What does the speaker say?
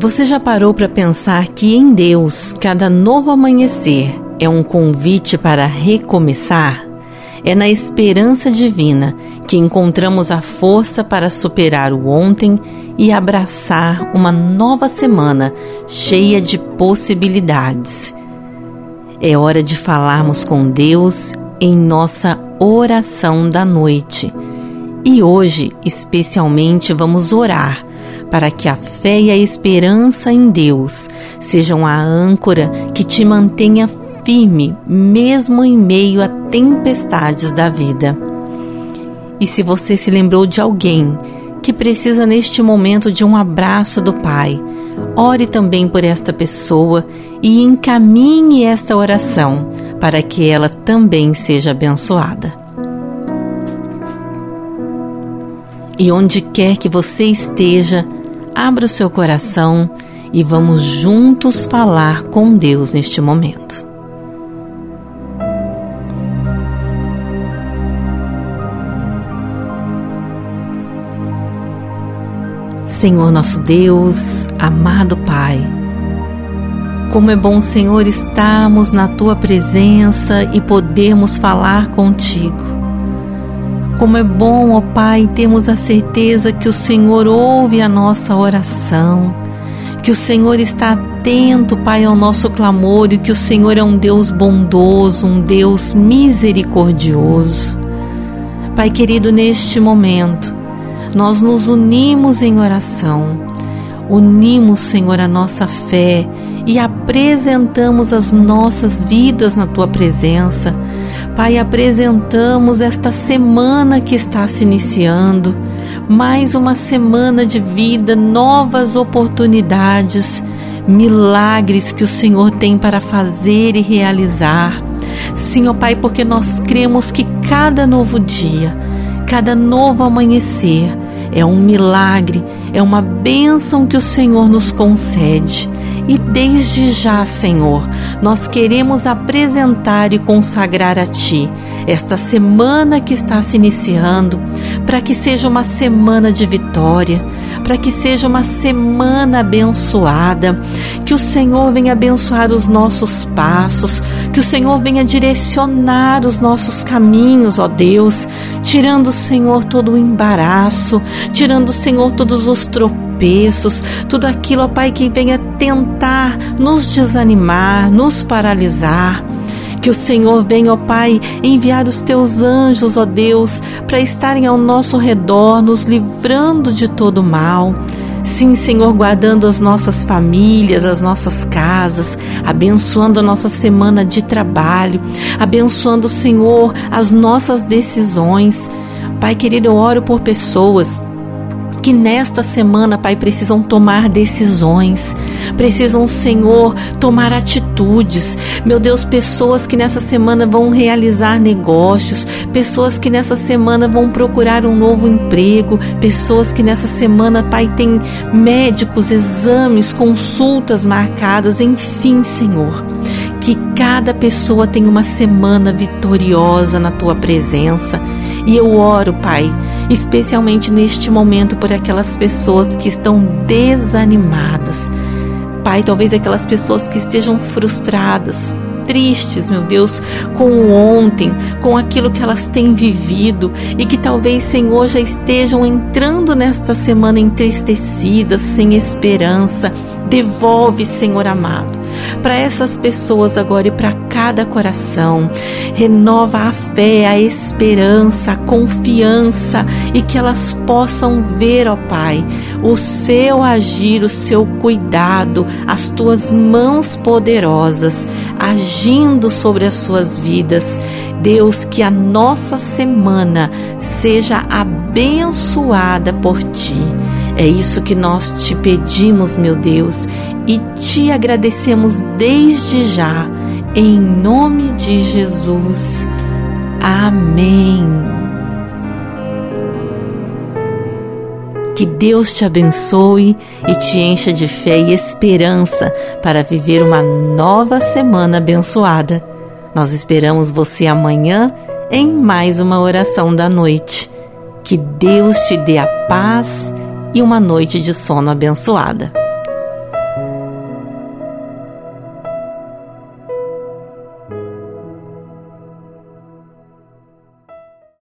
Você já parou para pensar que em Deus cada novo amanhecer é um convite para recomeçar? É na esperança divina que encontramos a força para superar o ontem e abraçar uma nova semana cheia de possibilidades. É hora de falarmos com Deus em nossa oração da noite. E hoje, especialmente, vamos orar para que a fé e a esperança em Deus sejam a âncora que te mantenha firme, mesmo em meio a tempestades da vida. E se você se lembrou de alguém que precisa neste momento de um abraço do Pai, ore também por esta pessoa e encaminhe esta oração para que ela também seja abençoada. E onde quer que você esteja, abra o seu coração e vamos juntos falar com Deus neste momento. Senhor nosso Deus, amado Pai, como é bom, Senhor, estarmos na tua presença e podermos falar contigo. Como é bom, ó Pai, termos a certeza que o Senhor ouve a nossa oração, que o Senhor está atento, Pai, ao nosso clamor e que o Senhor é um Deus bondoso, um Deus misericordioso. Pai querido, neste momento, nós nos unimos em oração, unimos, Senhor, a nossa fé e apresentamos as nossas vidas na tua presença Pai, apresentamos esta semana que está se iniciando, mais uma semana de vida, novas oportunidades, milagres que o Senhor tem para fazer e realizar. Sim, ó Pai, porque nós cremos que cada novo dia, cada novo amanhecer é um milagre, é uma bênção que o Senhor nos concede. E desde já, Senhor, nós queremos apresentar e consagrar a Ti esta semana que está se iniciando, para que seja uma semana de vitória, para que seja uma semana abençoada, que o Senhor venha abençoar os nossos passos, que o Senhor venha direcionar os nossos caminhos, ó Deus, tirando, Senhor, todo o embaraço, tirando, Senhor, todos os tropeços tropeços, tudo aquilo, ó Pai, que venha tentar nos desanimar, nos paralisar. Que o Senhor venha, ó Pai, enviar os teus anjos, ó Deus, para estarem ao nosso redor, nos livrando de todo mal. Sim, Senhor, guardando as nossas famílias, as nossas casas, abençoando a nossa semana de trabalho, abençoando, Senhor, as nossas decisões. Pai querido, eu oro por pessoas que nesta semana, Pai, precisam tomar decisões, precisam, Senhor, tomar atitudes. Meu Deus, pessoas que nessa semana vão realizar negócios, pessoas que nessa semana vão procurar um novo emprego, pessoas que nessa semana, Pai, tem médicos, exames, consultas marcadas, enfim, Senhor. Que cada pessoa tenha uma semana vitoriosa na tua presença. E eu oro, Pai, especialmente neste momento por aquelas pessoas que estão desanimadas. Pai, talvez aquelas pessoas que estejam frustradas, tristes, meu Deus, com o ontem, com aquilo que elas têm vivido e que talvez, Senhor, já estejam entrando nesta semana entristecidas, sem esperança. Devolve, Senhor amado para essas pessoas agora e para cada coração. Renova a fé, a esperança, a confiança e que elas possam ver, ó Pai, o seu agir, o seu cuidado, as tuas mãos poderosas agindo sobre as suas vidas. Deus, que a nossa semana seja abençoada por ti. É isso que nós te pedimos, meu Deus, e te agradecemos desde já, em nome de Jesus. Amém. Que Deus te abençoe e te encha de fé e esperança para viver uma nova semana abençoada. Nós esperamos você amanhã em mais uma oração da noite. Que Deus te dê a paz e uma noite de sono abençoada.